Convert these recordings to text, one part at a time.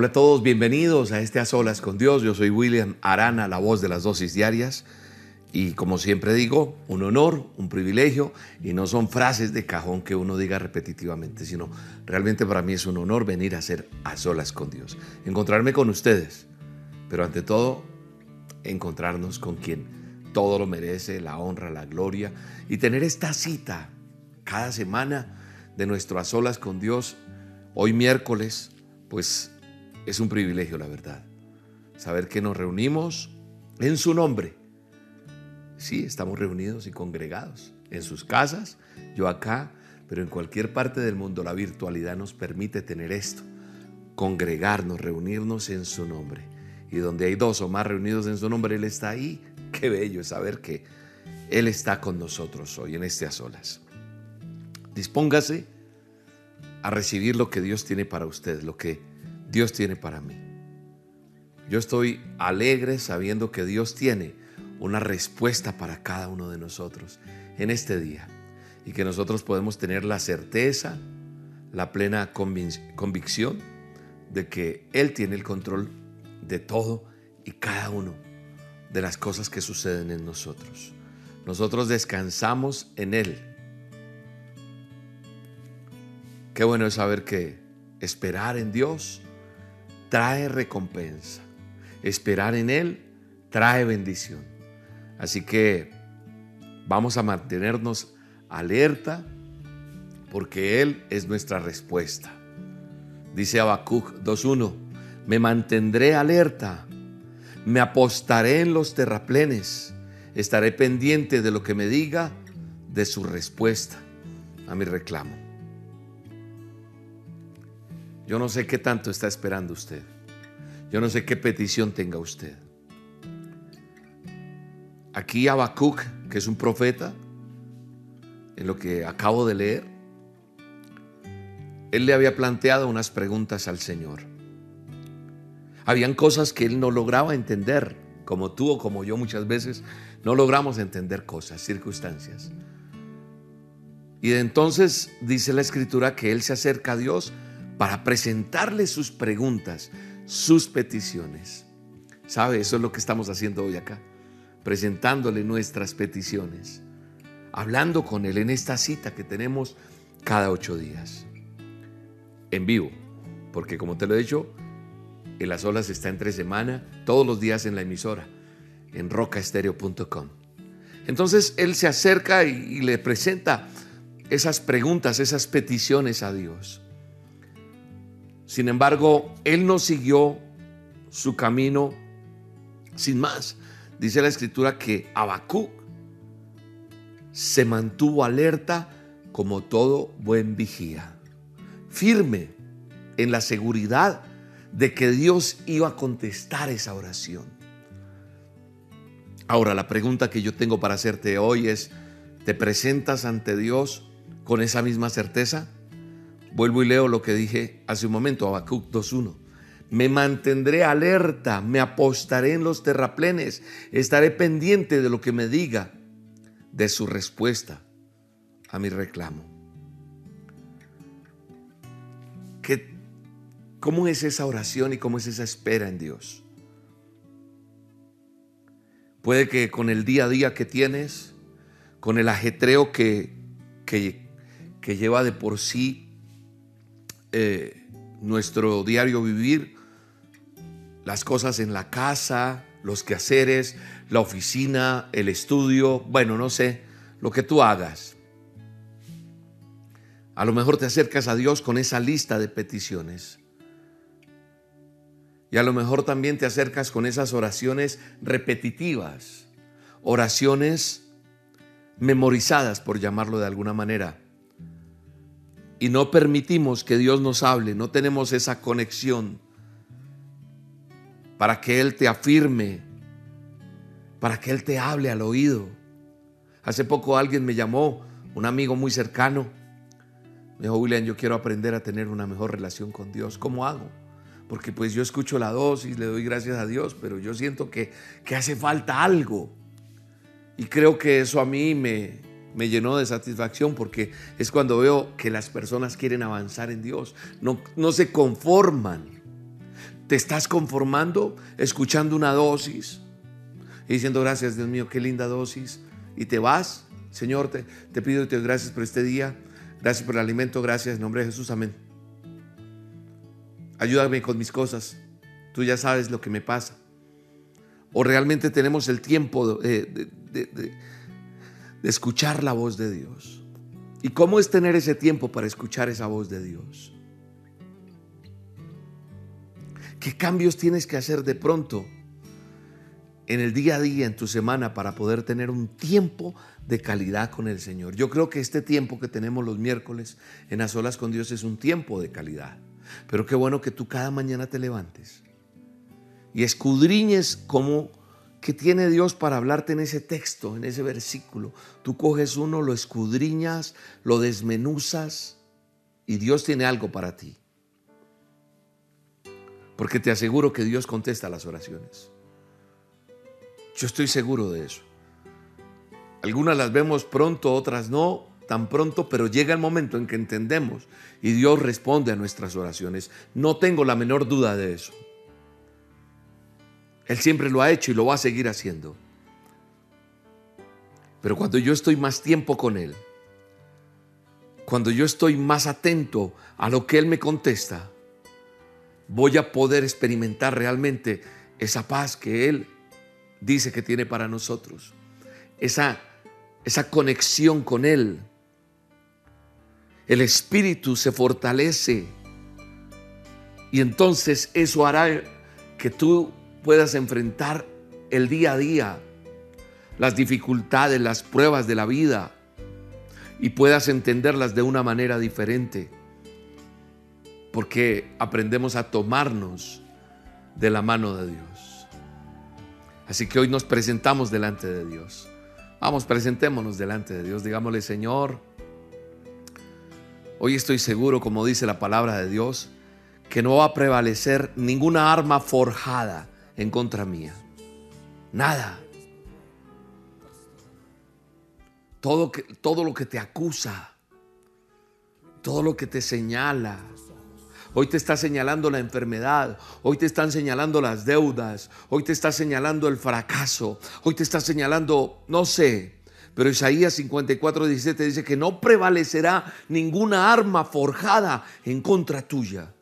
Hola a todos, bienvenidos a este A Solas con Dios. Yo soy William Arana, la voz de las dosis diarias. Y como siempre digo, un honor, un privilegio, y no son frases de cajón que uno diga repetitivamente, sino realmente para mí es un honor venir a ser a solas con Dios, encontrarme con ustedes, pero ante todo, encontrarnos con quien todo lo merece, la honra, la gloria, y tener esta cita cada semana de nuestro a solas con Dios, hoy miércoles, pues es un privilegio, la verdad. Saber que nos reunimos en su nombre. Sí, estamos reunidos y congregados en sus casas, yo acá, pero en cualquier parte del mundo la virtualidad nos permite tener esto, congregarnos, reunirnos en su nombre. Y donde hay dos o más reunidos en su nombre, Él está ahí. Qué bello saber que Él está con nosotros hoy en este a solas. Dispóngase a recibir lo que Dios tiene para usted, lo que Dios tiene para mí. Yo estoy alegre sabiendo que Dios tiene una respuesta para cada uno de nosotros en este día y que nosotros podemos tener la certeza, la plena convicción de que Él tiene el control de todo y cada uno de las cosas que suceden en nosotros. Nosotros descansamos en Él. Qué bueno es saber que esperar en Dios trae recompensa. Esperar en Él trae bendición. Así que vamos a mantenernos alerta porque Él es nuestra respuesta. Dice Habacuc 2.1, me mantendré alerta, me apostaré en los terraplenes, estaré pendiente de lo que me diga, de su respuesta a mi reclamo. Yo no sé qué tanto está esperando usted. Yo no sé qué petición tenga usted. Aquí Habacuc, que es un profeta, en lo que acabo de leer, él le había planteado unas preguntas al Señor. Habían cosas que él no lograba entender, como tú o como yo muchas veces no logramos entender cosas, circunstancias. Y entonces dice la escritura que él se acerca a Dios para presentarle sus preguntas, sus peticiones. ¿Sabe? Eso es lo que estamos haciendo hoy acá presentándole nuestras peticiones, hablando con Él en esta cita que tenemos cada ocho días, en vivo, porque como te lo he dicho, en las olas está entre semana, todos los días en la emisora, en rocaestereo.com. Entonces Él se acerca y, y le presenta esas preguntas, esas peticiones a Dios. Sin embargo, Él no siguió su camino sin más. Dice la escritura que Habacuc se mantuvo alerta como todo buen vigía, firme en la seguridad de que Dios iba a contestar esa oración. Ahora, la pregunta que yo tengo para hacerte hoy es, ¿te presentas ante Dios con esa misma certeza? Vuelvo y leo lo que dije hace un momento, Habacuc 2.1. Me mantendré alerta, me apostaré en los terraplenes, estaré pendiente de lo que me diga, de su respuesta a mi reclamo. ¿Qué, ¿Cómo es esa oración y cómo es esa espera en Dios? Puede que con el día a día que tienes, con el ajetreo que, que, que lleva de por sí eh, nuestro diario vivir, las cosas en la casa, los quehaceres, la oficina, el estudio, bueno, no sé, lo que tú hagas. A lo mejor te acercas a Dios con esa lista de peticiones. Y a lo mejor también te acercas con esas oraciones repetitivas, oraciones memorizadas, por llamarlo de alguna manera. Y no permitimos que Dios nos hable, no tenemos esa conexión para que Él te afirme para que Él te hable al oído. Hace poco alguien me llamó, un amigo muy cercano. Me dijo, William, yo quiero aprender a tener una mejor relación con Dios. ¿Cómo hago? Porque pues yo escucho la dosis, le doy gracias a Dios, pero yo siento que, que hace falta algo. Y creo que eso a mí me, me llenó de satisfacción porque es cuando veo que las personas quieren avanzar en Dios, no, no se conforman. Te estás conformando escuchando una dosis y diciendo gracias Dios mío, qué linda dosis. Y te vas, Señor, te, te pido y te doy gracias por este día, gracias por el alimento, gracias en nombre de Jesús, amén. Ayúdame con mis cosas, tú ya sabes lo que me pasa. O realmente tenemos el tiempo de, de de escuchar la voz de Dios. ¿Y cómo es tener ese tiempo para escuchar esa voz de Dios? ¿Qué cambios tienes que hacer de pronto en el día a día, en tu semana, para poder tener un tiempo de calidad con el Señor? Yo creo que este tiempo que tenemos los miércoles en las olas con Dios es un tiempo de calidad. Pero qué bueno que tú cada mañana te levantes y escudriñes cómo ¿Qué tiene Dios para hablarte en ese texto, en ese versículo? Tú coges uno, lo escudriñas, lo desmenuzas y Dios tiene algo para ti. Porque te aseguro que Dios contesta las oraciones. Yo estoy seguro de eso. Algunas las vemos pronto, otras no tan pronto, pero llega el momento en que entendemos y Dios responde a nuestras oraciones. No tengo la menor duda de eso. Él siempre lo ha hecho y lo va a seguir haciendo. Pero cuando yo estoy más tiempo con Él, cuando yo estoy más atento a lo que Él me contesta, voy a poder experimentar realmente esa paz que Él dice que tiene para nosotros. Esa, esa conexión con Él. El espíritu se fortalece. Y entonces eso hará que tú puedas enfrentar el día a día, las dificultades, las pruebas de la vida y puedas entenderlas de una manera diferente. Porque aprendemos a tomarnos de la mano de Dios. Así que hoy nos presentamos delante de Dios. Vamos, presentémonos delante de Dios. Digámosle, Señor, hoy estoy seguro, como dice la palabra de Dios, que no va a prevalecer ninguna arma forjada en contra mía. Nada. Todo, que, todo lo que te acusa, todo lo que te señala. Hoy te está señalando la enfermedad, hoy te están señalando las deudas, hoy te está señalando el fracaso, hoy te está señalando, no sé, pero Isaías 54, 17 dice que no prevalecerá ninguna arma forjada en contra tuya.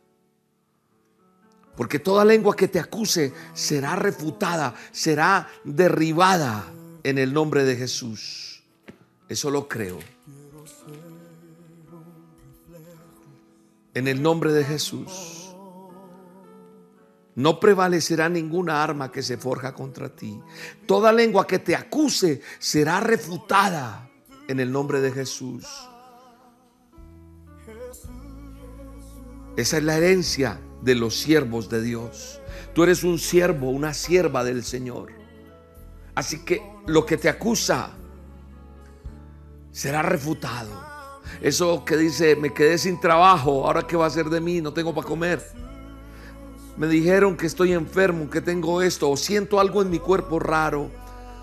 Porque toda lengua que te acuse será refutada, será derribada en el nombre de Jesús. Eso lo creo. En el nombre de Jesús. No prevalecerá ninguna arma que se forja contra ti. Toda lengua que te acuse será refutada en el nombre de Jesús. Esa es la herencia de los siervos de Dios. Tú eres un siervo, una sierva del Señor. Así que lo que te acusa será refutado. Eso que dice, me quedé sin trabajo, ahora qué va a ser de mí, no tengo para comer. Me dijeron que estoy enfermo, que tengo esto, o siento algo en mi cuerpo raro,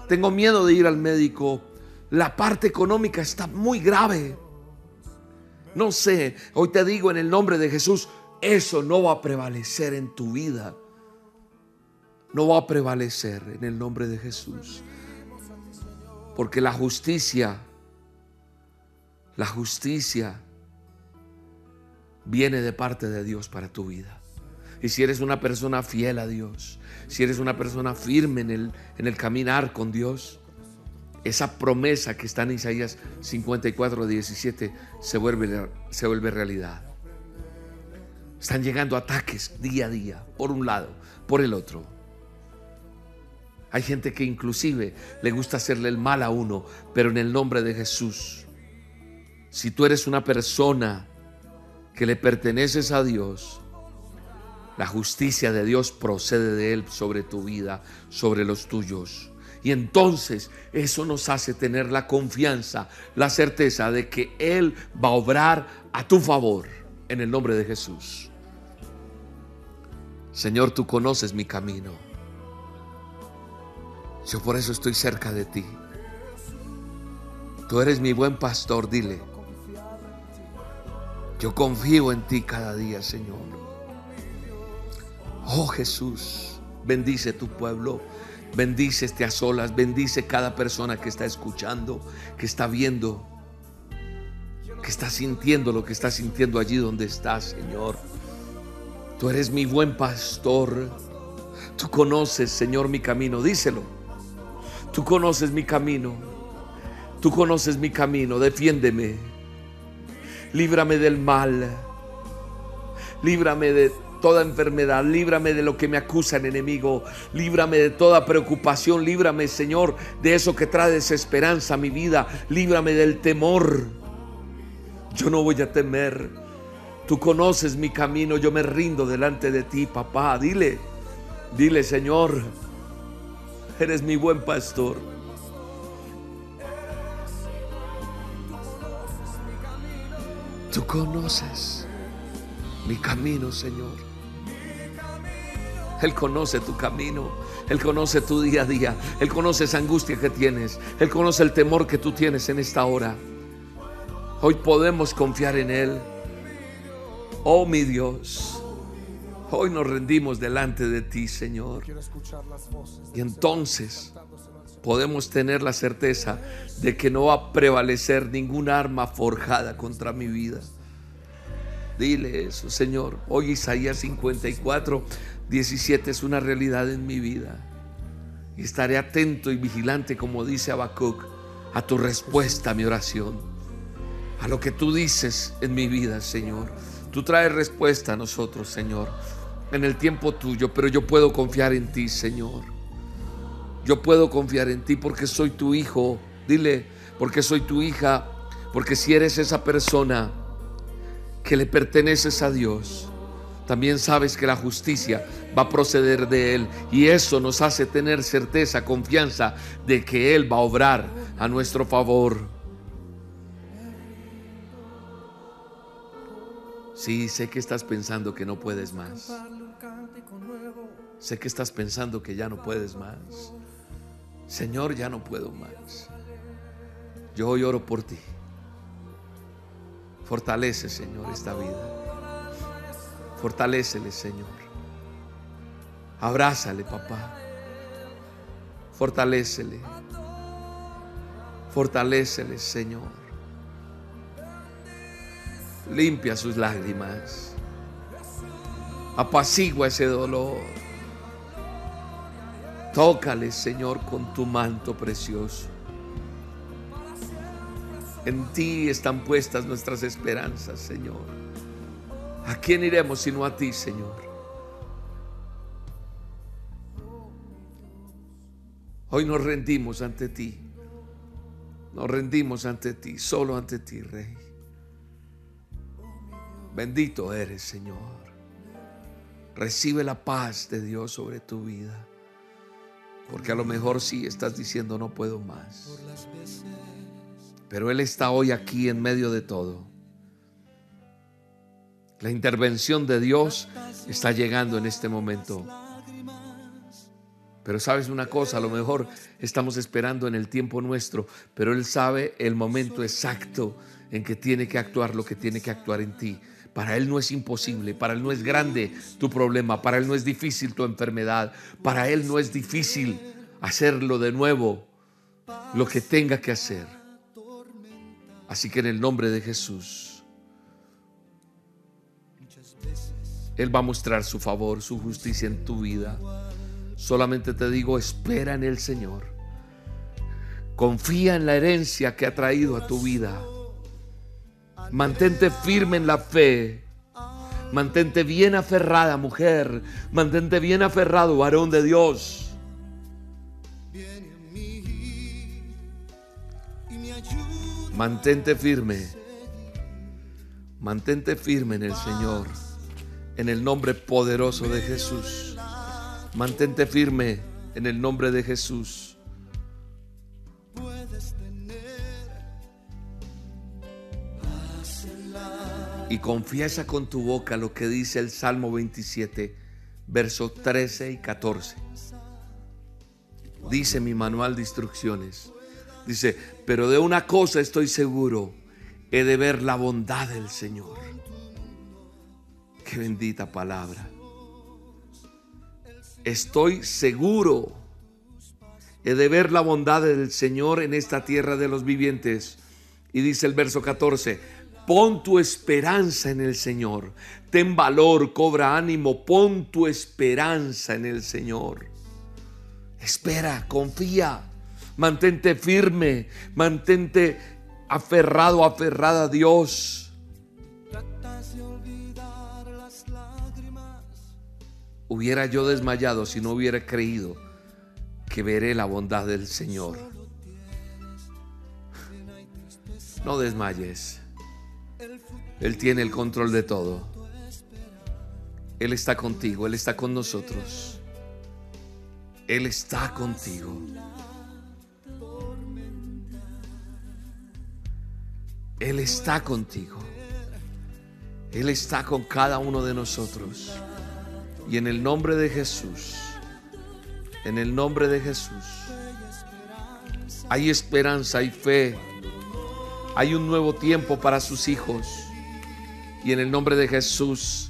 tengo miedo de ir al médico. La parte económica está muy grave. No sé, hoy te digo en el nombre de Jesús, eso no va a prevalecer en tu vida. No va a prevalecer en el nombre de Jesús. Porque la justicia, la justicia viene de parte de Dios para tu vida. Y si eres una persona fiel a Dios, si eres una persona firme en el, en el caminar con Dios, esa promesa que está en Isaías 54, 17 se vuelve, se vuelve realidad. Están llegando ataques día a día, por un lado, por el otro. Hay gente que inclusive le gusta hacerle el mal a uno, pero en el nombre de Jesús, si tú eres una persona que le perteneces a Dios, La justicia de Dios procede de Él sobre tu vida, sobre los tuyos. Y entonces eso nos hace tener la confianza, la certeza de que Él va a obrar a tu favor en el nombre de Jesús. Señor, tú conoces mi camino. Yo por eso estoy cerca de ti. Tú eres mi buen pastor, dile. Yo confío en ti cada día, Señor. Oh Jesús, bendice tu pueblo. Bendice este a solas, bendice cada persona que está escuchando, que está viendo, que está sintiendo lo que está sintiendo allí donde estás, Señor. Tú eres mi buen pastor. Tú conoces, Señor, mi camino. Díselo. Tú conoces mi camino. Tú conoces mi camino. Defiéndeme. Líbrame del mal. Líbrame de toda enfermedad, líbrame de lo que me acusa el enemigo, líbrame de toda preocupación, líbrame, Señor, de eso que trae desesperanza a mi vida, líbrame del temor. Yo no voy a temer. Tú conoces mi camino, yo me rindo delante de ti, papá. Dile, dile, Señor, eres mi buen pastor. Tú conoces mi camino, Señor. Él conoce tu camino. Él conoce tu día a día. Él conoce esa angustia que tienes. Él conoce el temor que tú tienes en esta hora. Hoy podemos confiar en Él. Oh mi Dios. Hoy nos rendimos delante de ti, Señor. Y entonces podemos tener la certeza de que no va a prevalecer ninguna arma forjada contra mi vida. Dile eso, Señor. Hoy Isaías 54 17 es una realidad en mi vida. Y estaré atento y vigilante, como dice Habacuc, a tu respuesta a mi oración. A lo que tú dices en mi vida, Señor. Tú traes respuesta a nosotros, Señor, en el tiempo tuyo, pero yo puedo confiar en ti, Señor. Yo puedo confiar en ti porque soy tu hijo. Dile, porque soy tu hija, porque si eres esa persona que le perteneces a Dios, también sabes que la justicia va a proceder de Él y eso nos hace tener certeza, confianza de que Él va a obrar a nuestro favor. Sí, sé que estás pensando que no puedes más. Sé que estás pensando que ya no puedes más. Señor, ya no puedo más. Yo hoy oro por ti. Fortalece, Señor, esta vida. Fortalécele, Señor. Abrázale, papá. Fortalécele. Fortalécele, Señor. Limpia sus lágrimas. Apacigua ese dolor. Tócale, Señor, con tu manto precioso. En ti están puestas nuestras esperanzas, Señor. ¿A quién iremos sino a ti, Señor? Hoy nos rendimos ante ti. Nos rendimos ante ti, solo ante ti, Rey. Bendito eres, Señor. Recibe la paz de Dios sobre tu vida. Porque a lo mejor sí estás diciendo no puedo más. Pero Él está hoy aquí en medio de todo la intervención de Dios está llegando en este momento. Pero sabes una cosa, a lo mejor estamos esperando en el tiempo nuestro, pero Él sabe el momento exacto en que tiene que actuar lo que tiene que actuar en ti. Para Él no es imposible, para Él no es grande tu problema, para Él no es difícil tu enfermedad, para Él no es difícil hacerlo de nuevo, lo que tenga que hacer. Así que en el nombre de Jesús. Él va a mostrar su favor, su justicia en tu vida. Solamente te digo, espera en el Señor. Confía en la herencia que ha traído a tu vida. Mantente firme en la fe. Mantente bien aferrada, mujer. Mantente bien aferrado, varón de Dios. Mantente firme. Mantente firme en el Señor en el nombre poderoso de Jesús. Mantente firme en el nombre de Jesús. Y confiesa con tu boca lo que dice el Salmo 27, versos 13 y 14. Dice mi manual de instrucciones. Dice, pero de una cosa estoy seguro, he de ver la bondad del Señor. Qué bendita palabra. Estoy seguro, he de ver la bondad del Señor en esta tierra de los vivientes. Y dice el verso 14, pon tu esperanza en el Señor, ten valor, cobra ánimo, pon tu esperanza en el Señor. Espera, confía, mantente firme, mantente aferrado, aferrada a Dios. Hubiera yo desmayado si no hubiera creído que veré la bondad del Señor. No desmayes. Él tiene el control de todo. Él está contigo, Él está con nosotros. Él está contigo. Él está contigo. Él está con cada uno de nosotros. Y en el nombre de Jesús, en el nombre de Jesús, hay esperanza, hay fe, hay un nuevo tiempo para sus hijos. Y en el nombre de Jesús,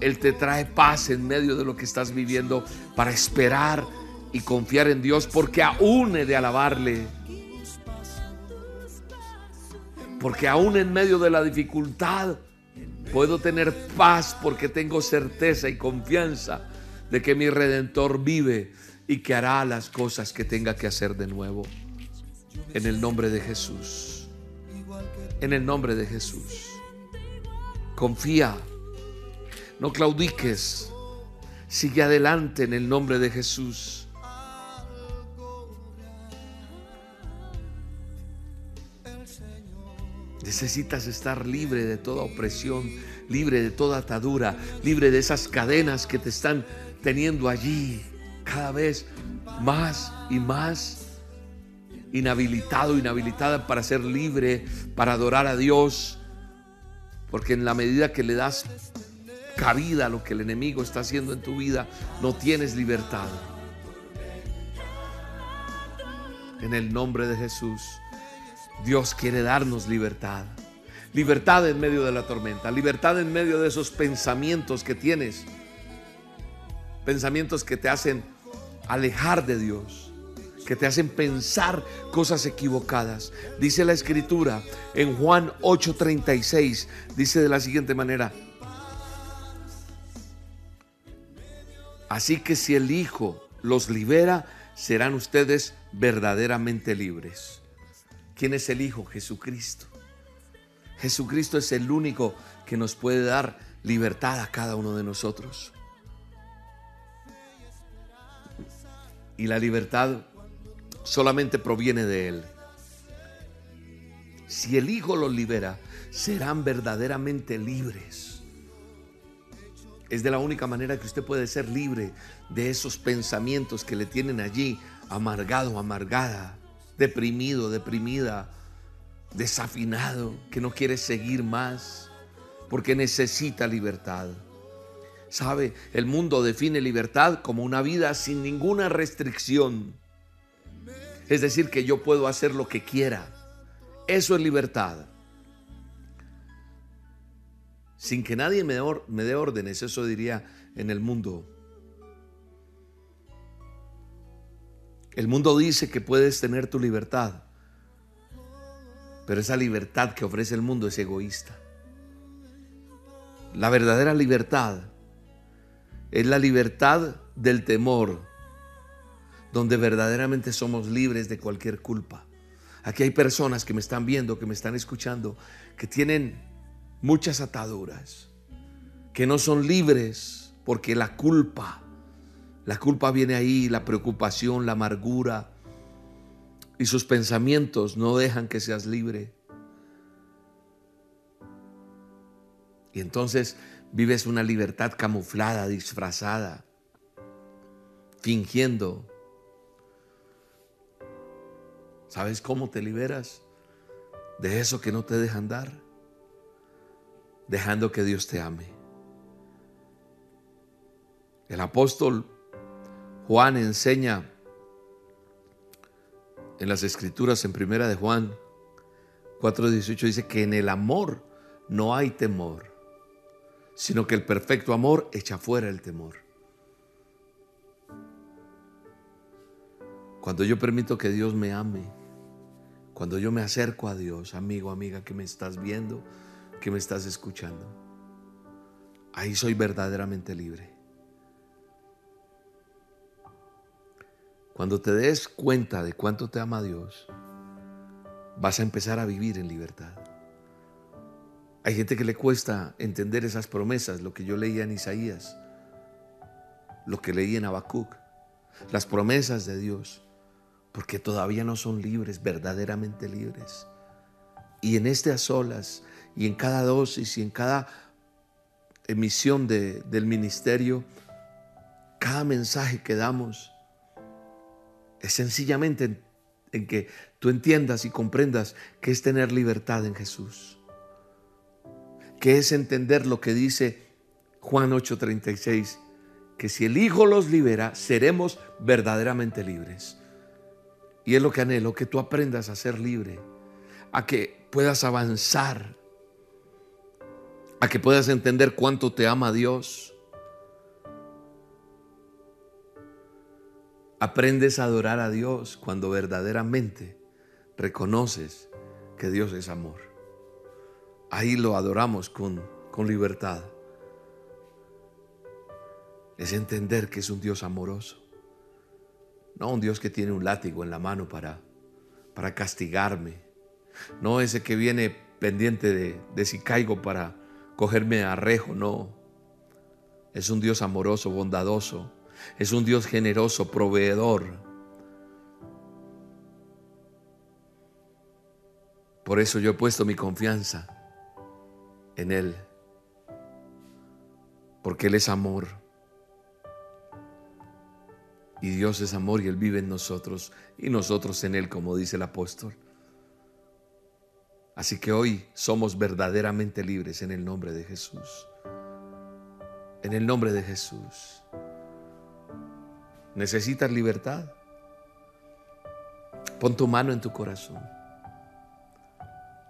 Él te trae paz en medio de lo que estás viviendo para esperar y confiar en Dios, porque aún he de alabarle. Porque aún en medio de la dificultad puedo tener paz porque tengo certeza y confianza de que mi redentor vive y que hará las cosas que tenga que hacer de nuevo. En el nombre de Jesús. En el nombre de Jesús. Confía. No claudiques. Sigue adelante en el nombre de Jesús. Necesitas estar libre de toda opresión, libre de toda atadura, libre de esas cadenas que te están teniendo allí cada vez más y más inhabilitado, inhabilitada para ser libre, para adorar a Dios. Porque en la medida que le das cabida a lo que el enemigo está haciendo en tu vida, no tienes libertad. En el nombre de Jesús. Dios quiere darnos libertad. Libertad en medio de la tormenta, libertad en medio de esos pensamientos que tienes. Pensamientos que te hacen alejar de Dios, que te hacen pensar cosas equivocadas. Dice la escritura en Juan 8:36, dice de la siguiente manera, Así que si el Hijo los libera, serán ustedes verdaderamente libres. ¿Quién es el Hijo? Jesucristo. Jesucristo es el único que nos puede dar libertad a cada uno de nosotros. Y la libertad solamente proviene de Él. Si el Hijo los libera, serán verdaderamente libres. Es de la única manera que usted puede ser libre de esos pensamientos que le tienen allí amargado, amargada deprimido, deprimida, desafinado, que no quiere seguir más, porque necesita libertad. ¿Sabe? El mundo define libertad como una vida sin ninguna restricción. Es decir, que yo puedo hacer lo que quiera. Eso es libertad. Sin que nadie me, dé órdenes, eso diría en el mundo. El mundo dice que puedes tener tu libertad, pero esa libertad que ofrece el mundo es egoísta. La verdadera libertad es la libertad del temor, donde verdaderamente somos libres de cualquier culpa. Aquí hay personas que me están viendo, que me están escuchando, que tienen muchas ataduras, que no son libres porque la culpa la culpa viene ahí, la preocupación, la amargura y sus pensamientos no dejan que seas libre. Y entonces Vives una libertad camuflada, disfrazada, fingiendo. ¿Sabes cómo te liberas de eso que no te deja andar? Dejando que Dios te ame. El apóstol Juan enseña en las escrituras en primera de Juan 4:18 dice que en el amor no hay temor, sino que el perfecto amor echa fuera el temor. Cuando yo permito que Dios me ame, cuando yo me acerco a Dios, amigo, amiga, que me estás viendo, que me estás escuchando, ahí soy verdaderamente libre. Cuando te des cuenta de cuánto te ama Dios, vas a empezar a vivir en libertad. Hay gente que le cuesta entender esas promesas, lo que yo leía en Isaías, lo que leí en Habacuc, las promesas de Dios, porque todavía no son libres, verdaderamente libres. Y en este a solas, y en cada dosis, y en cada emisión del ministerio, cada mensaje que damos, es sencillamente en, que tú entiendas y comprendas que es tener libertad en Jesús. Que es entender lo que dice Juan 8:36, que si el Hijo los libera, seremos verdaderamente libres. Y es lo que anhelo, que tú aprendas a ser libre, a que puedas avanzar, a que puedas entender cuánto te ama Dios, Aprendes a adorar a Dios cuando verdaderamente reconoces que Dios es amor. Ahí lo adoramos con, con libertad. Es entender que es un Dios amoroso. No un Dios que tiene un látigo en la mano para, para castigarme. No ese que viene pendiente de, de si caigo para cogerme a rejo. No. Es un Dios amoroso, bondadoso, es un Dios generoso, proveedor. Por eso yo he puesto mi confianza en Él. Porque Él es amor. Y Dios es amor y Él vive en nosotros y nosotros en Él, como dice el apóstol. Así que hoy somos verdaderamente libres en el nombre de Jesús. En el nombre de Jesús. ¿Necesitas libertad? Pon tu mano en tu corazón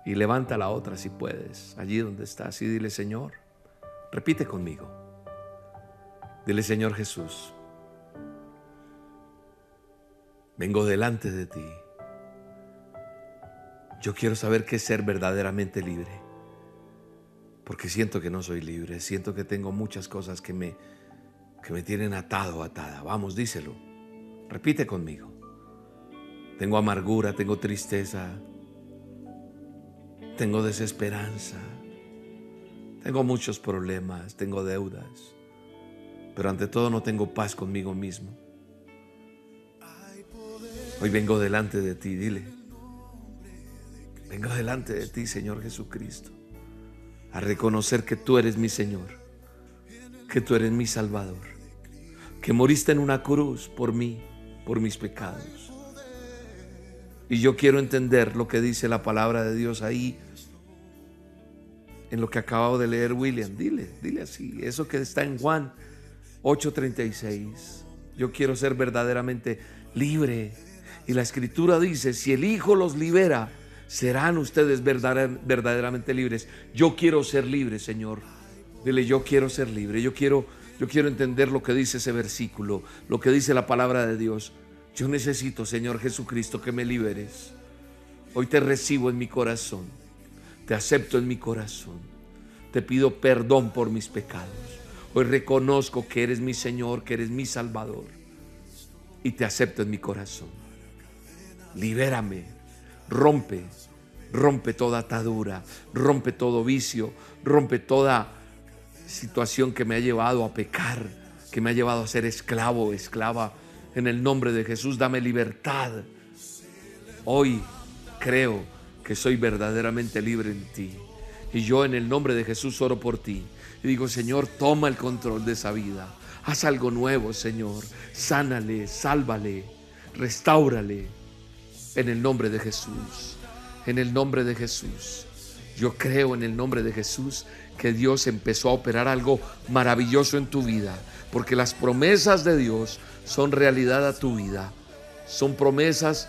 y levanta la otra si puedes, allí donde estás, y dile, Señor, repite conmigo. Dile, Señor Jesús, vengo delante de ti. Yo quiero saber qué es ser verdaderamente libre, porque siento que no soy libre, siento que tengo muchas cosas que me que me tienen atado atada. Vamos, díselo. Repite conmigo. Tengo amargura, tengo tristeza, tengo desesperanza, tengo muchos problemas, tengo deudas, pero ante todo no tengo paz conmigo mismo. Hoy vengo delante de ti, dile. Vengo delante de ti, Señor Jesucristo, a reconocer que tú eres mi Señor que tú eres mi Salvador, que moriste en una cruz por mí, por mis pecados. Y yo quiero entender lo que dice la palabra de Dios ahí, en lo que acabado de leer William. Dile, dile así, eso que está en Juan 8:36. Yo quiero ser verdaderamente libre. Y la escritura dice, si el Hijo los libera, serán ustedes verdaderamente libres. Yo quiero ser libre, Señor. Dile, yo quiero ser libre, yo quiero, yo quiero entender lo que dice ese versículo, lo que dice la palabra de Dios. Yo necesito, Señor Jesucristo, que me liberes. Hoy te recibo en mi corazón, te acepto en mi corazón, te pido perdón por mis pecados. Hoy reconozco que eres mi Señor, que eres mi Salvador y te acepto en mi corazón. Libérame, rompe, rompe toda atadura, rompe todo vicio, rompe toda situación que me ha llevado a pecar, que me ha llevado a ser esclavo, esclava. En el nombre de Jesús, dame libertad. Hoy creo que soy verdaderamente libre en ti. Y yo en el nombre de Jesús oro por ti. Y digo, Señor, toma el control de esa vida. Haz algo nuevo, Señor. Sánale, sálvale, restáurale. En el nombre de Jesús. En el nombre de Jesús. Yo creo en el nombre de Jesús que Dios empezó a operar algo maravilloso en tu vida. Porque las promesas de Dios son realidad a tu vida. Son promesas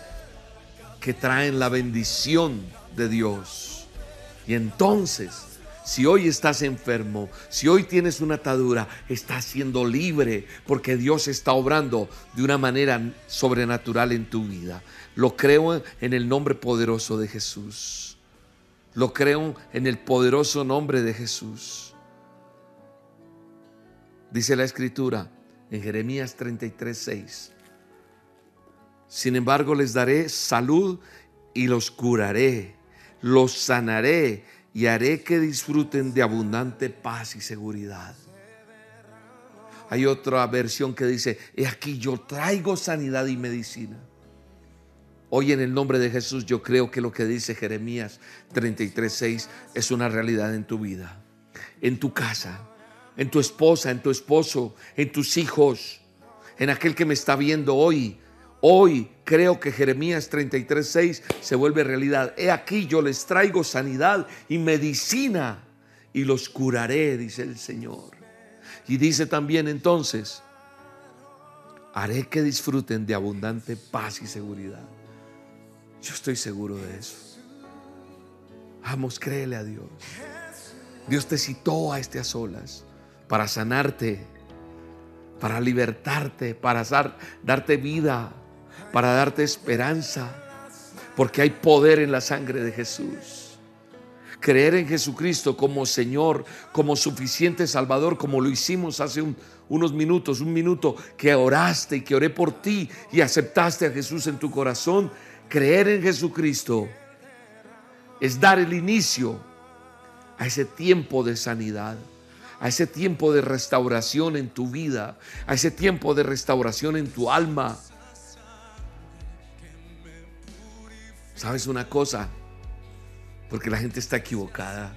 que traen la bendición de Dios. Y entonces, si hoy estás enfermo, si hoy tienes una atadura, estás siendo libre porque Dios está obrando de una manera sobrenatural en tu vida. Lo creo en el nombre poderoso de Jesús. Lo creo en el poderoso nombre de Jesús. Dice la escritura en Jeremías 33, 6. Sin embargo, les daré salud y los curaré, los sanaré y haré que disfruten de abundante paz y seguridad. Hay otra versión que dice, he aquí yo traigo sanidad y medicina. Hoy en el nombre de Jesús yo creo que lo que dice Jeremías 33:6 es una realidad en tu vida, en tu casa, en tu esposa, en tu esposo, en tus hijos, en aquel que me está viendo hoy, Hoy creo que Jeremías 33:6 se vuelve realidad. He aquí yo les traigo sanidad y medicina y los curaré, dice el Señor. Y dice también entonces, haré que disfruten de abundante paz y seguridad. Yo estoy seguro de eso. Vamos, créele a Dios. Dios te citó a este a solas para sanarte, para libertarte, para darte vida para darte esperanza, porque hay poder en la sangre de Jesús. Creer en Jesucristo como Señor, como suficiente Salvador, como lo hicimos hace unos minutos, un minuto que oraste y que oré por ti y aceptaste a Jesús en tu corazón. Creer en Jesucristo es dar el inicio a ese tiempo de sanidad, a ese tiempo de restauración en tu vida, a ese tiempo de restauración en tu alma, ¿Sabes una cosa? Porque la gente está equivocada.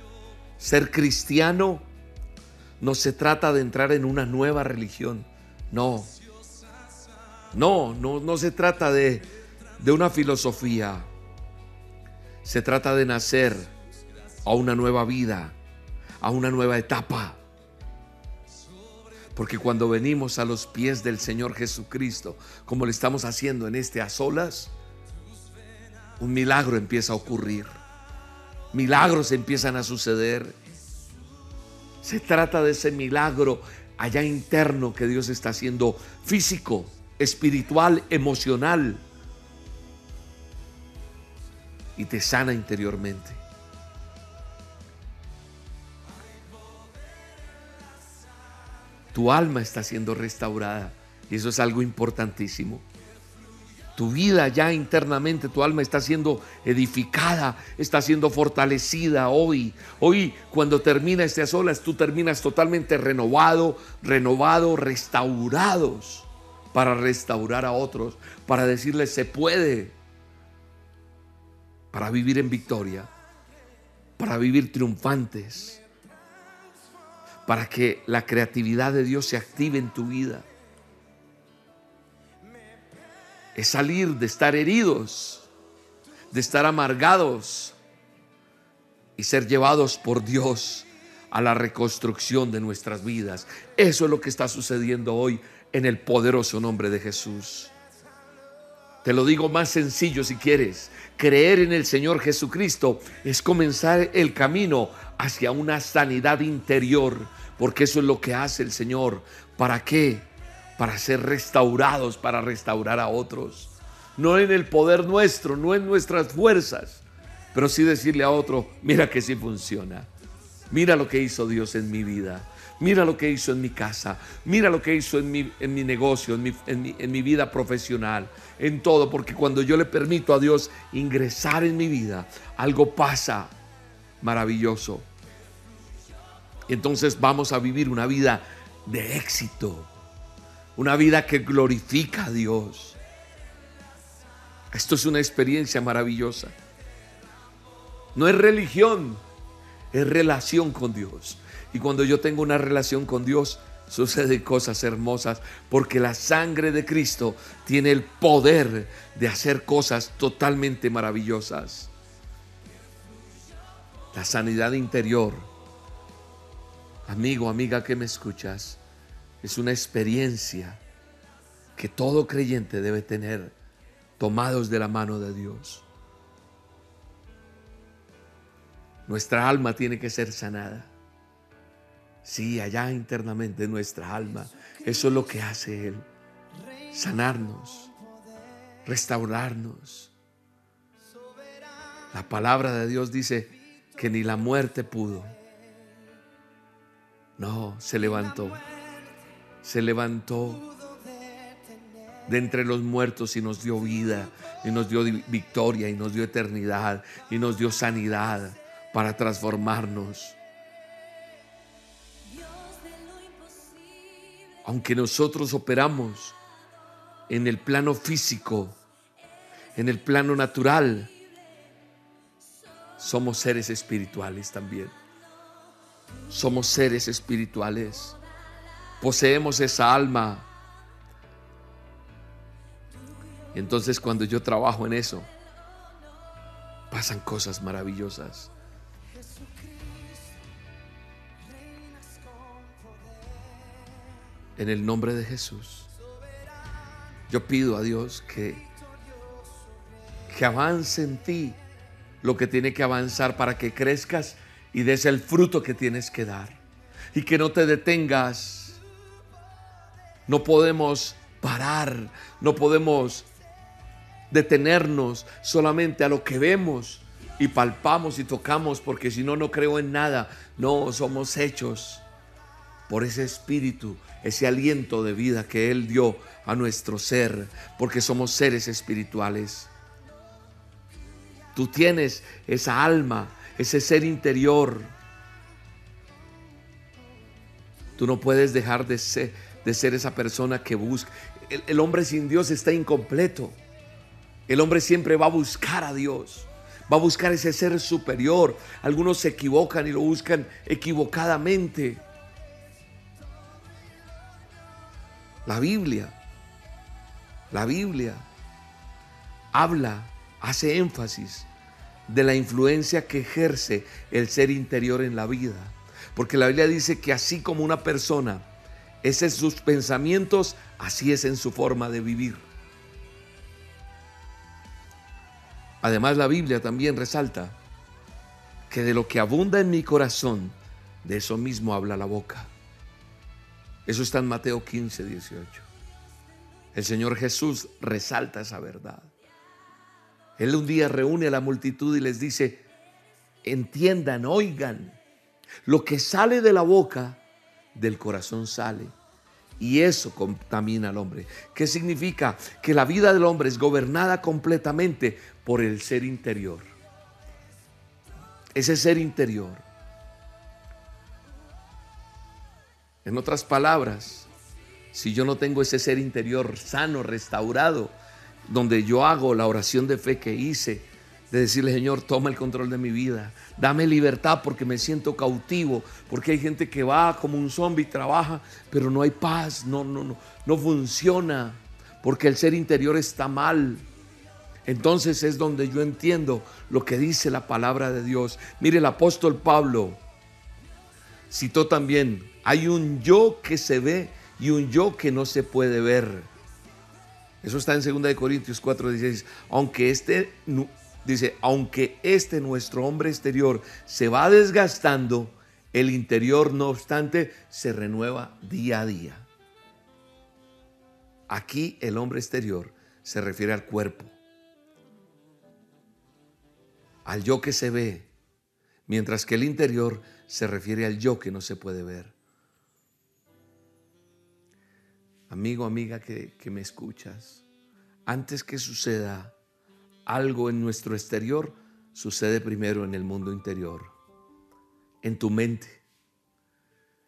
Ser cristiano no se trata de entrar en una nueva religión. No. No, no, no se trata de, de una filosofía. Se trata de nacer a una nueva vida, a una nueva etapa. Porque cuando venimos a los pies del Señor Jesucristo, como le estamos haciendo en este a solas, un milagro empieza a ocurrir. Milagros empiezan a suceder. Se trata de ese milagro allá interno que Dios está haciendo físico, espiritual, emocional. Y te sana interiormente. Tu alma está siendo restaurada y eso es algo importantísimo. Tu vida ya internamente, tu alma está siendo edificada, está siendo fortalecida hoy. Hoy cuando termina este a solas, tú terminas totalmente renovado, renovado, restaurados para restaurar a otros, para decirles se puede, para vivir en victoria, para vivir triunfantes, para que la creatividad de Dios se active en tu vida es salir de estar heridos, de estar amargados y ser llevados por Dios a la reconstrucción de nuestras vidas. Eso es lo que está sucediendo hoy en el poderoso nombre de Jesús. Te lo digo más sencillo si quieres. Creer en el Señor Jesucristo es comenzar el camino hacia una sanidad interior, porque eso es lo que hace el Señor. ¿Para qué? para ser restaurados, para restaurar a otros. No en el poder nuestro, no en nuestras fuerzas, pero sí decirle a otro, mira que sí funciona. Mira lo que hizo Dios en mi vida. Mira lo que hizo en mi casa. Mira lo que hizo en mi, en mi negocio, en mi, en mi vida profesional, en todo. Porque cuando yo le permito a Dios ingresar en mi vida, algo pasa maravilloso. Entonces vamos a vivir una vida de éxito una vida que glorifica a Dios. Esto es una experiencia maravillosa. No es religión, es relación con Dios. Y cuando yo tengo una relación con Dios, suceden cosas hermosas porque la sangre de Cristo tiene el poder de hacer cosas totalmente maravillosas. La sanidad interior, amigo, amiga que me escuchas, es una experiencia que todo creyente debe tener tomados de la mano de Dios. Nuestra alma tiene que ser sanada. Sí, allá internamente nuestra alma. Eso es lo que hace Él. Sanarnos, restaurarnos. La palabra de Dios dice que ni la muerte pudo. No, se levantó. Se levantó de entre los muertos y nos dio vida, y nos dio victoria, y nos dio eternidad, y nos dio sanidad para transformarnos. Aunque nosotros operamos en el plano físico, en el plano natural, somos seres espirituales también. Somos seres espirituales. Poseemos esa alma. Entonces cuando yo trabajo en eso, pasan cosas maravillosas. En el nombre de Jesús. Yo pido a Dios que, que avance en ti lo que tiene que avanzar para que crezcas y des el fruto que tienes que dar. Y que no te detengas. No podemos parar, no podemos detenernos solamente a lo que vemos y palpamos y tocamos, porque si no, no creo en nada. No, somos hechos por ese espíritu ese aliento de vida que Él dio a nuestro ser, porque somos seres espirituales. Tú tienes esa alma, ese ser interior. Tú no puedes dejar de ser, de ser esa persona que busca. El, el hombre sin Dios está incompleto. El hombre siempre va a buscar a Dios va a buscar ese ser superior. Algunos se equivocan y lo buscan equivocadamente. La Biblia, la Biblia habla, hace énfasis de la influencia que ejerce el ser interior en la vida. Porque la Biblia dice que así como una persona es en sus pensamientos, así es en su forma de vivir. Además la Biblia también resalta que de lo que abunda en mi corazón, de eso mismo habla la boca. Eso está en Mateo 15, 18. El Señor Jesús resalta esa verdad. Él un día reúne a la multitud y les dice, entiendan, oigan, lo que sale de la boca, del corazón sale. Y eso contamina al hombre. ¿Qué significa? Que la vida del hombre es gobernada completamente por el ser interior. Ese ser interior En otras palabras, si yo no tengo ese ser interior sano, restaurado, donde yo hago la oración de fe que hice, de decirle, Señor, toma el control de mi vida, dame libertad porque me siento cautivo, porque hay gente que va como un zombie, trabaja, pero no hay paz, no, no, no, no funciona, porque el ser interior está mal. Entonces es donde yo entiendo lo que dice la palabra de Dios. Mire, el apóstol Pablo citó también hay un yo que se ve y un yo que no se puede ver. Eso está en 2 Corintios 4, 16. Aunque este, dice, aunque este nuestro hombre exterior se va desgastando, el interior no obstante se renueva día a día. Aquí el hombre exterior se refiere al cuerpo, al yo que se ve, mientras que el interior se refiere al yo que no se puede ver. Amigo, amiga que, me escuchas, antes que suceda algo en nuestro exterior, sucede primero en el mundo interior, en tu mente,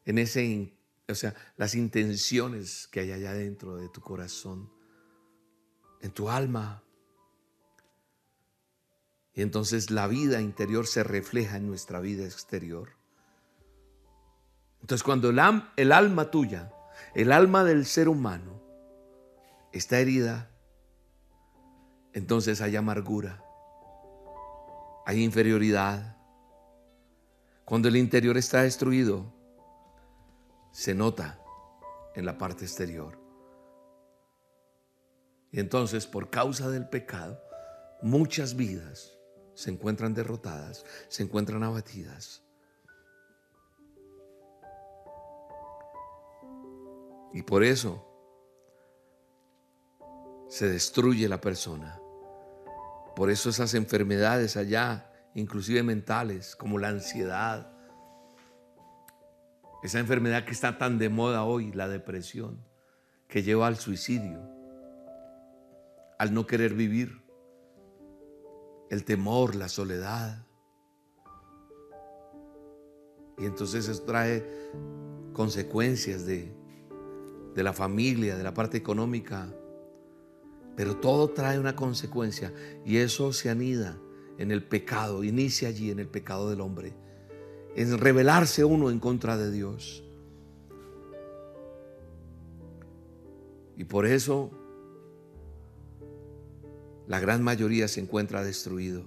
en ese, o sea, las intenciones que hay allá dentro de tu corazón, en tu alma. Y entonces la vida interior se refleja en nuestra vida exterior. Entonces cuando el, el alma tuya, el alma del ser humano, está herida, entonces hay amargura, hay inferioridad. Cuando el interior está destruido, se nota en la parte exterior. Y entonces, por causa del pecado, muchas vidas se encuentran derrotadas, se encuentran abatidas. Y por eso se destruye la persona. Por eso esas enfermedades allá, inclusive mentales, como la ansiedad, esa enfermedad que está tan de moda hoy, la depresión, que lleva al suicidio, al no querer vivir el temor, la soledad. Y entonces eso trae consecuencias de, de la familia, de la parte económica. Pero todo trae una consecuencia y eso se anida en el pecado, inicia allí en el pecado del hombre, en rebelarse uno en contra de Dios. Y por eso la gran mayoría se encuentra destruido.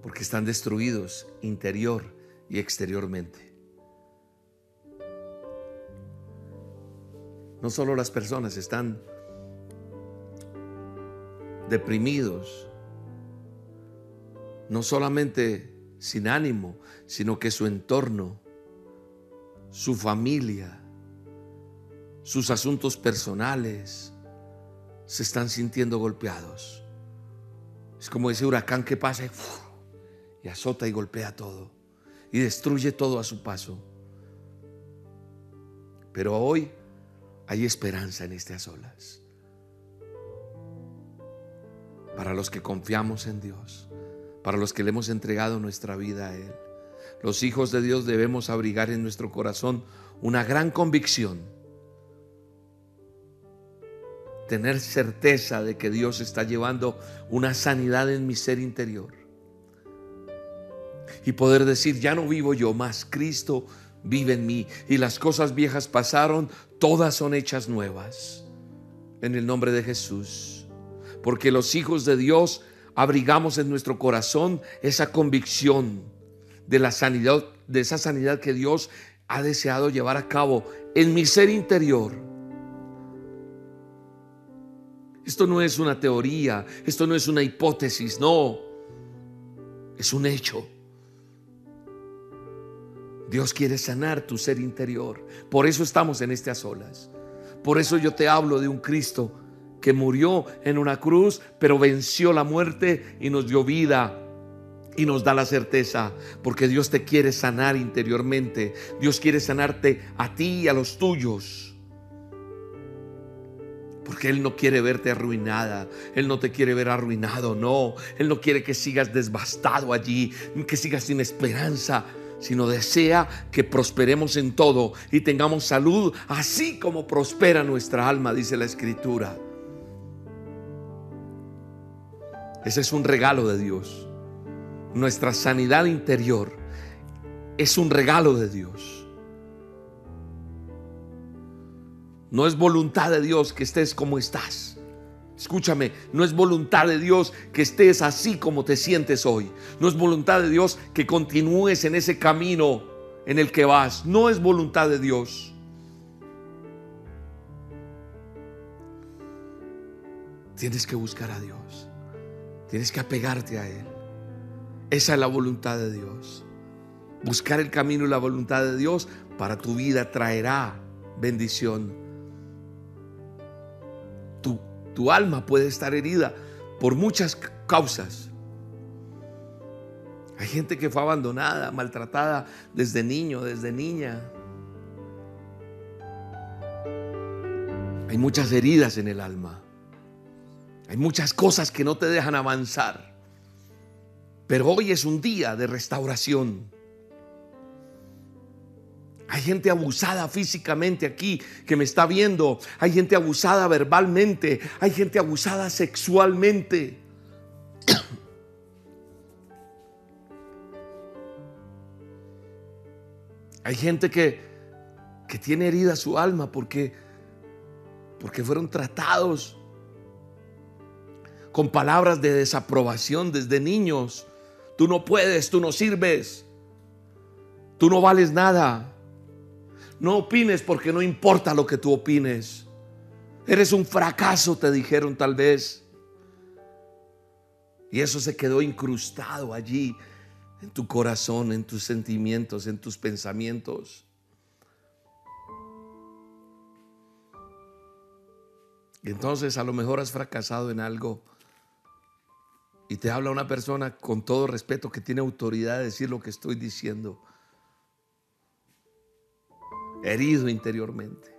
Porque están destruidos interior y exteriormente. No solo las personas están deprimidos, no solamente sin ánimo, sino que su entorno, su familia, sus asuntos personales se están sintiendo golpeados. Es como ese huracán que pasa y, azota y golpea todo y destruye todo a su paso. Pero hoy hay esperanza en estas olas. Para los que confiamos en Dios, para los que le hemos entregado nuestra vida a Él. Los hijos de Dios debemos abrigar en nuestro corazón una gran convicción tener certeza de que Dios está llevando una sanidad en mi ser interior. Y poder decir, ya no vivo yo más, Cristo vive en mí. Y las cosas viejas pasaron, todas son hechas nuevas. En el nombre de Jesús. Porque los hijos de Dios abrigamos en nuestro corazón esa convicción de la sanidad, de esa sanidad que Dios ha deseado llevar a cabo en mi ser interior esto no es una teoría, esto no es una hipótesis, no. Es un hecho. Dios quiere sanar tu ser interior. Por eso estamos en a solas. Por eso yo te hablo de un Cristo que murió en una cruz, pero venció la muerte y nos dio vida y nos da la certeza, porque Dios te quiere sanar interiormente. Dios quiere sanarte a ti y a los tuyos. Porque Él no quiere verte arruinada. Él no te quiere ver arruinado, no. Él no quiere que sigas desbastado allí, que sigas sin esperanza, sino desea que prosperemos en todo y tengamos salud, así como prospera nuestra alma, dice la Escritura. Ese es un regalo de Dios. Nuestra sanidad interior es un regalo de Dios. No es voluntad de Dios que estés como estás. Escúchame, no es voluntad de Dios que estés así como te sientes hoy. No es voluntad de Dios que continúes en ese camino en el que vas. No es voluntad de Dios. Tienes que buscar a Dios. Tienes que apegarte a Él. Esa es la voluntad de Dios. Buscar el camino y la voluntad de Dios para tu vida traerá bendición tu alma puede estar herida por muchas causas. Hay gente que fue abandonada, maltratada desde niño, desde niña. Hay muchas heridas en el alma. Hay muchas cosas que no te dejan avanzar. Pero hoy es un día de restauración. Hay gente abusada físicamente aquí que me está viendo. Hay gente abusada verbalmente. Hay gente abusada sexualmente. Hay gente que, que tiene herida su alma porque, porque fueron tratados con palabras de desaprobación desde niños. Tú no puedes, tú no sirves, tú no vales nada. No opines porque no importa lo que tú opines. Eres un fracaso, te dijeron tal vez. Y eso se quedó incrustado allí en tu corazón, en tus sentimientos, en tus pensamientos. Y entonces a lo mejor has fracasado en algo y te habla una persona con todo respeto que tiene autoridad de decir lo que estoy diciendo. Herido interiormente,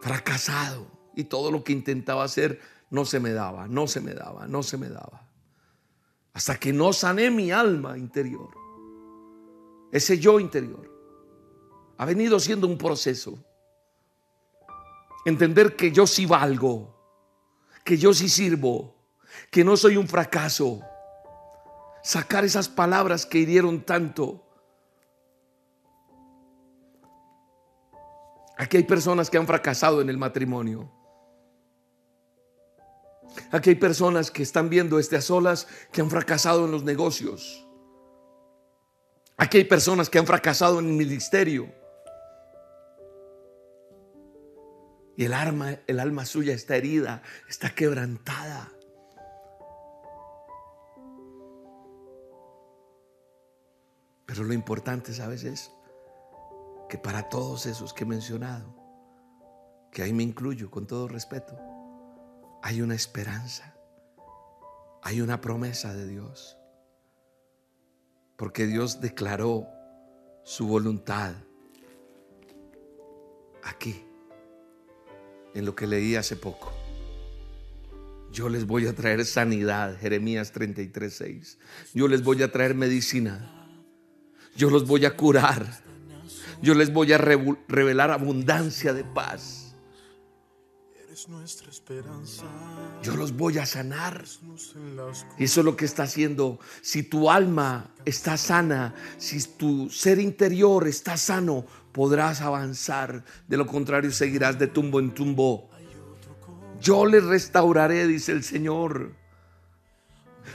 fracasado y todo lo que intentaba hacer no se me daba, no se me daba, no se me daba hasta que no sané mi alma interior. Ese yo interior ha venido siendo un proceso. Entender que yo sí valgo, que yo sí sirvo, que no soy un fracaso. Sacar esas palabras que hirieron tanto. Aquí hay personas que han fracasado en el matrimonio. Aquí hay personas que están viendo este a solas que han fracasado en los negocios. Aquí hay personas que han fracasado en el ministerio. Y el alma, el alma suya está herida, está quebrantada. Pero lo importante, ¿sabes? Es que para todos esos que he mencionado, que ahí me incluyo con todo respeto, hay una esperanza, hay una promesa de Dios. Porque Dios declaró su voluntad aquí, en lo que leí hace poco. Yo les voy a traer sanidad, Jeremías 33, 6. Yo les voy a traer medicina. Yo los voy a curar. Yo les voy a revelar abundancia de paz nuestra esperanza. Yo los voy a sanar. Y eso es lo que está haciendo. Si tu alma está sana, si tu ser interior está sano, podrás avanzar. De lo contrario, seguirás de tumbo en tumbo. Yo les restauraré, dice el Señor.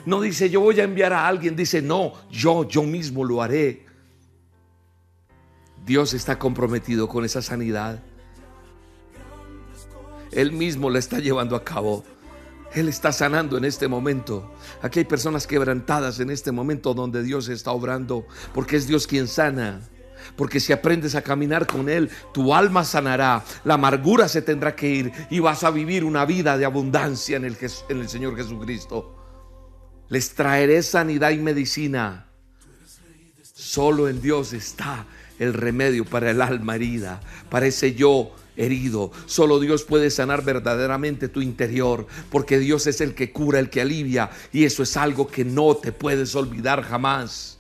No dice yo voy a enviar a alguien, dice no, yo, yo mismo lo haré. Dios está comprometido con esa sanidad. Él mismo la está llevando a cabo. Él está sanando en este momento. Aquí hay personas quebrantadas en este momento donde Dios está obrando, porque es Dios quien sana. Porque si aprendes a caminar con Él, tu alma sanará, la amargura se tendrá que ir y vas a vivir una vida de abundancia en el, Señor Jesucristo. Les traeré sanidad y medicina. Solo en Dios está el remedio para el alma herida, para ese yo herido. Solo Dios puede sanar verdaderamente tu interior, porque Dios es el que cura, el que alivia, y eso es algo que no te puedes olvidar jamás.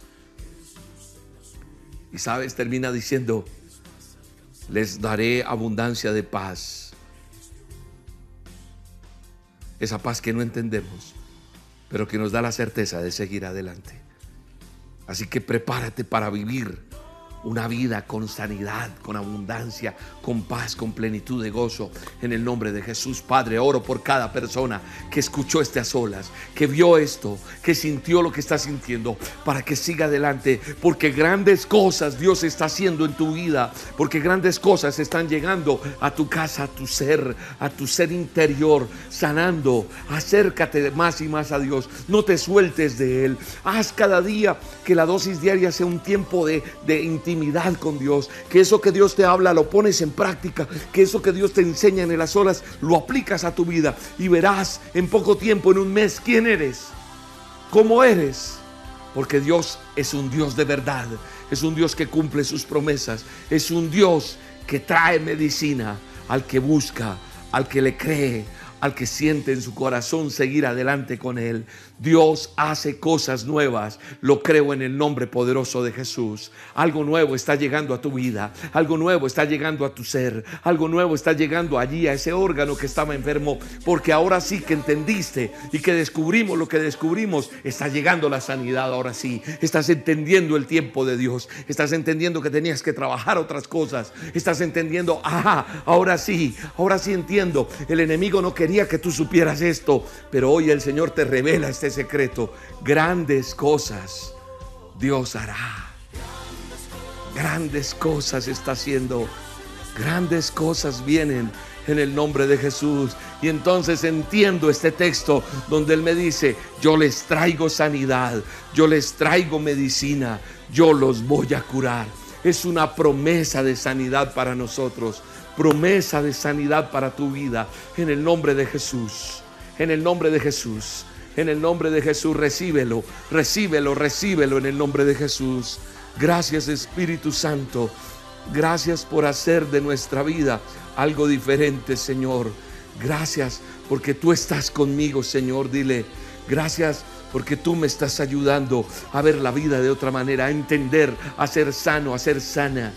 Y sabes, termina diciendo, les daré abundancia de paz. Esa paz que no entendemos, pero que nos da la certeza de seguir adelante. Así que prepárate para vivir una vida con sanidad, con abundancia, con paz, con plenitud de gozo. En el nombre de Jesús, Padre, oro por cada persona que escuchó a solas, que vio esto, que sintió lo que está sintiendo, para que siga adelante, porque grandes cosas Dios está haciendo en tu vida, porque grandes cosas están llegando a tu casa, a tu ser, a tu ser interior, sanando. Acércate más y más a Dios, no te sueltes de Él. Haz cada día que la dosis diaria sea un tiempo de, de con Dios, que eso que Dios te habla lo pones en práctica, que eso que Dios te enseña en las horas lo aplicas a tu vida. Y verás en poco tiempo, en un mes, quién eres, cómo eres, porque Dios es un Dios de verdad, es un Dios que cumple sus promesas, es un Dios que trae medicina al que busca, al que le cree, al que siente en su corazón seguir adelante con Él. Dios hace cosas nuevas. Lo creo en el nombre poderoso de Jesús. Algo nuevo está llegando a tu vida. Algo nuevo está llegando a tu ser. Algo nuevo está llegando allí a ese órgano que estaba enfermo. Porque ahora sí que entendiste y que descubrimos lo que descubrimos. Está llegando la sanidad ahora sí. Estás entendiendo el tiempo de Dios. Estás entendiendo que tenías que trabajar otras cosas. Estás entendiendo, ajá, ahora sí, ahora sí entiendo. El enemigo no quería que tú supieras esto. Pero hoy el Señor te revela este secreto. Grandes cosas Dios hará. Grandes cosas está haciendo. Grandes cosas vienen en el nombre de Jesús. Y entonces entiendo este texto donde Él me dice, yo les traigo sanidad, yo les traigo medicina, yo los voy a curar. Es una promesa de sanidad para nosotros, promesa de sanidad para tu vida, en el nombre de Jesús, en el nombre de Jesús. En el nombre de Jesús, recíbelo, recíbelo, recíbelo en el nombre de Jesús. Gracias Espíritu Santo. Gracias por hacer de nuestra vida algo diferente, Señor. Gracias porque tú estás conmigo, Señor. Dile, gracias porque tú me estás ayudando a ver la vida de otra manera, a entender, a ser sano, a ser sana.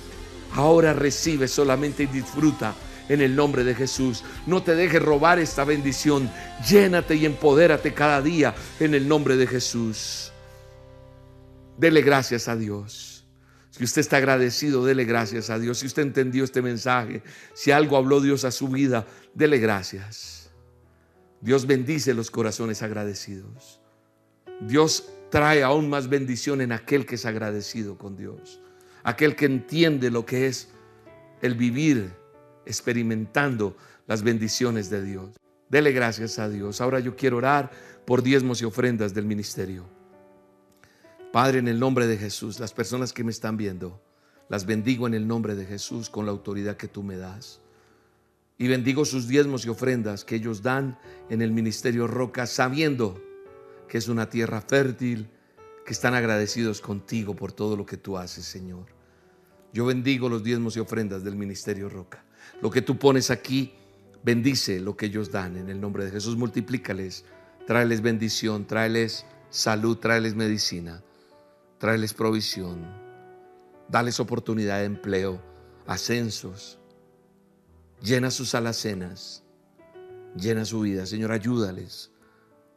Ahora recibe solamente y disfruta en el nombre de Jesús. No te dejes robar esta bendición. Llénate y empodérate cada día en el nombre de Jesús. Dele gracias a Dios. Si usted está agradecido, dele gracias a Dios. Si usted entendió este mensaje, si algo habló Dios a su vida, dele gracias. Dios bendice los corazones agradecidos. Dios trae aún más bendición en aquel que es agradecido con Dios. Aquel que entiende lo que es el vivir experimentando las bendiciones de Dios. Dele gracias a Dios. Ahora yo quiero orar por diezmos y ofrendas del ministerio. Padre, en el nombre de Jesús, las personas que me están viendo, las bendigo en el nombre de Jesús con la autoridad que tú me das. Y bendigo sus diezmos y ofrendas que ellos dan en el ministerio Roca, sabiendo que es una tierra fértil, que están agradecidos contigo por todo lo que tú haces, Señor. Yo bendigo los diezmos y ofrendas del ministerio Roca. Lo que tú pones aquí, bendice lo que ellos dan en el nombre de Jesús. Multiplícales, tráeles bendición, tráeles salud, tráeles medicina, tráeles provisión, dales oportunidad de empleo, ascensos. Llena sus alacenas, llena su vida. Señor, ayúdales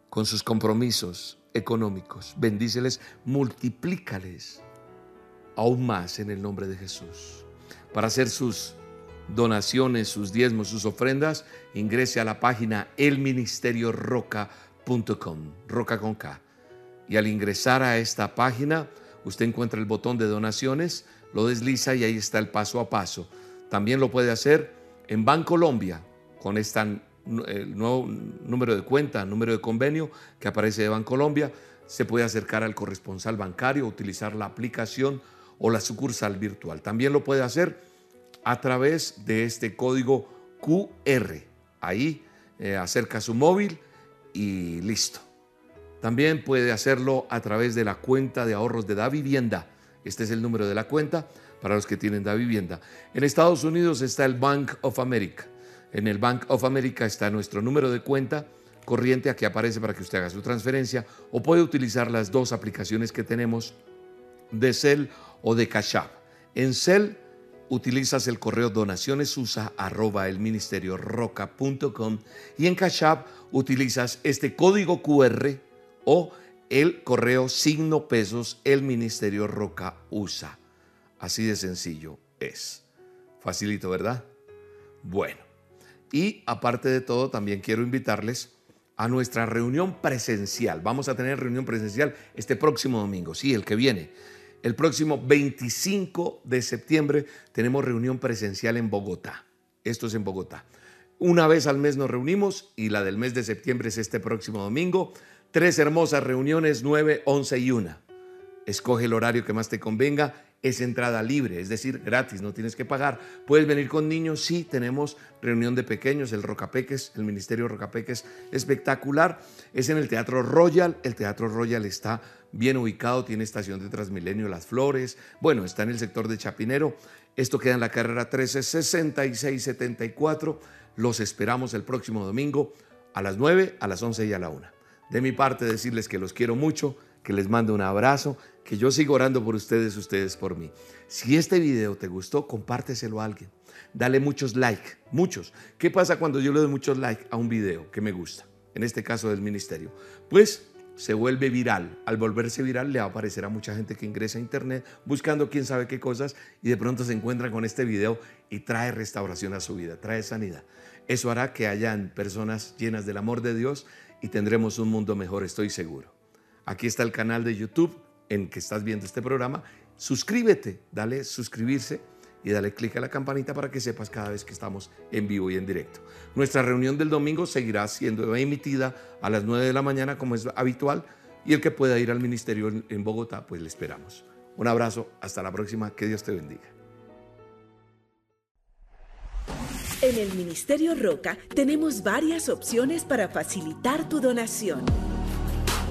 con sus compromisos económicos. Bendíceles, multiplícales aún más en el nombre de Jesús para hacer sus donaciones, sus diezmos, sus ofrendas, ingrese a la página elministerioroca.com, roca con K. Y al ingresar a esta página, usted encuentra el botón de donaciones, lo desliza y ahí está el paso a paso. También lo puede hacer en Bancolombia con este nuevo número de cuenta, número de convenio que aparece de Bancolombia. Se puede acercar al corresponsal bancario, utilizar la aplicación o la sucursal virtual. También lo puede hacer a través de este código QR. Ahí eh, acerca su móvil y listo. También puede hacerlo a través de la cuenta de ahorros de Da Vivienda. Este es el número de la cuenta para los que tienen Da Vivienda. En Estados Unidos está el Bank of America. En el Bank of America está nuestro número de cuenta corriente, aquí aparece para que usted haga su transferencia o puede utilizar las dos aplicaciones que tenemos de Cell o de Cash App. En Cell utilizas el correo donacionesusa roca.com y en Cash App utilizas este código QR o el correo signo pesos el ministerio roca usa. Así de sencillo es. Facilito, ¿verdad? Bueno, y aparte de todo, también quiero invitarles a nuestra reunión presencial. Vamos a tener reunión presencial este próximo domingo, sí, el que viene el próximo 25 de septiembre tenemos reunión presencial en Bogotá. Esto es en Bogotá. Una vez al mes nos reunimos y la del mes de septiembre es este próximo domingo. Tres hermosas reuniones, 9, 11 y 1. Escoge el horario que más te convenga. Es entrada libre, es decir, gratis, no tienes que pagar. Puedes venir con niños, sí, tenemos reunión de pequeños, el Rocapeques, el Ministerio Rocapeques, espectacular. Es en el Teatro Royal. El Teatro Royal está bien ubicado, tiene estación de Transmilenio Las Flores, bueno, está en el sector de Chapinero. Esto queda en la carrera 136674. Los esperamos el próximo domingo a las 9, a las 11 y a la 1. De mi parte decirles que los quiero mucho, que les mando un abrazo, que yo sigo orando por ustedes, ustedes por mí. Si este video te gustó, compárteselo a alguien. Dale muchos like, muchos. ¿Qué pasa cuando yo le doy muchos like a un video que me gusta? En este caso del ministerio. Pues se vuelve viral. Al volverse viral le va a aparecer a mucha gente que ingresa a internet buscando quién sabe qué cosas y de pronto se encuentra con este video y trae restauración a su vida, trae sanidad. Eso hará que hayan personas llenas del amor de Dios y tendremos un mundo mejor, estoy seguro. Aquí está el canal de YouTube en que estás viendo este programa. Suscríbete, dale suscribirse y dale clic a la campanita para que sepas cada vez que estamos en vivo y en directo. Nuestra reunión del domingo seguirá siendo emitida a las 9 de la mañana como es habitual y el que pueda ir al ministerio en Bogotá, pues le esperamos. Un abrazo, hasta la próxima, que Dios te bendiga. En el Ministerio Roca tenemos varias opciones para facilitar tu donación.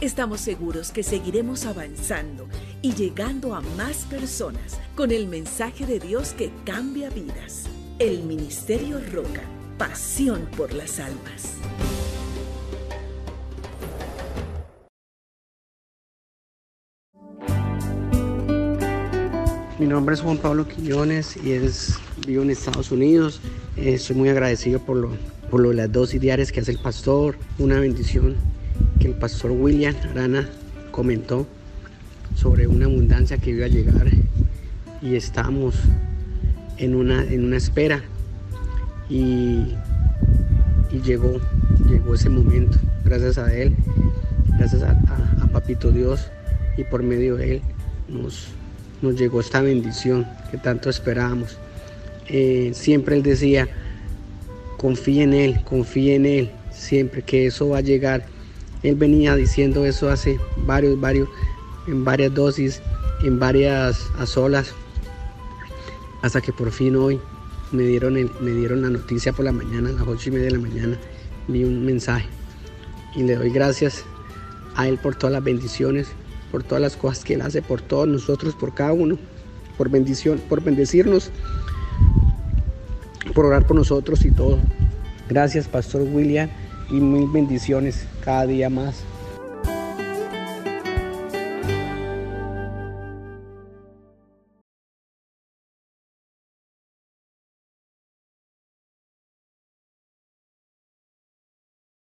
Estamos seguros que seguiremos avanzando y llegando a más personas con el mensaje de Dios que cambia vidas. El Ministerio Roca, pasión por las almas. Mi nombre es Juan Pablo Quiñones y es, vivo en Estados Unidos. Eh, muy agradecido por, lo, por lo, las dosis diarias que hace el pastor. Una bendición que el pastor William Arana comentó sobre una abundancia que iba a llegar y estamos en una, en una espera y, llegó, llegó ese momento gracias a él, gracias a, Papito Dios y por medio de él nos, nos llegó esta bendición que tanto esperábamos. Eh, siempre él decía, confíe en él, confíe en él, siempre que eso va a llegar él venía diciendo eso hace varios, varios, en varias dosis, en varias solas, hasta que por fin hoy me dieron, me dieron la noticia por la mañana, a las ocho y media de la mañana, vi un mensaje. Y le doy gracias a Él por todas las bendiciones, por todas las cosas que Él hace, por todos nosotros, por cada uno, por bendición, por bendecirnos, por orar por nosotros y todo. Gracias, Pastor William y mil bendiciones cada día más.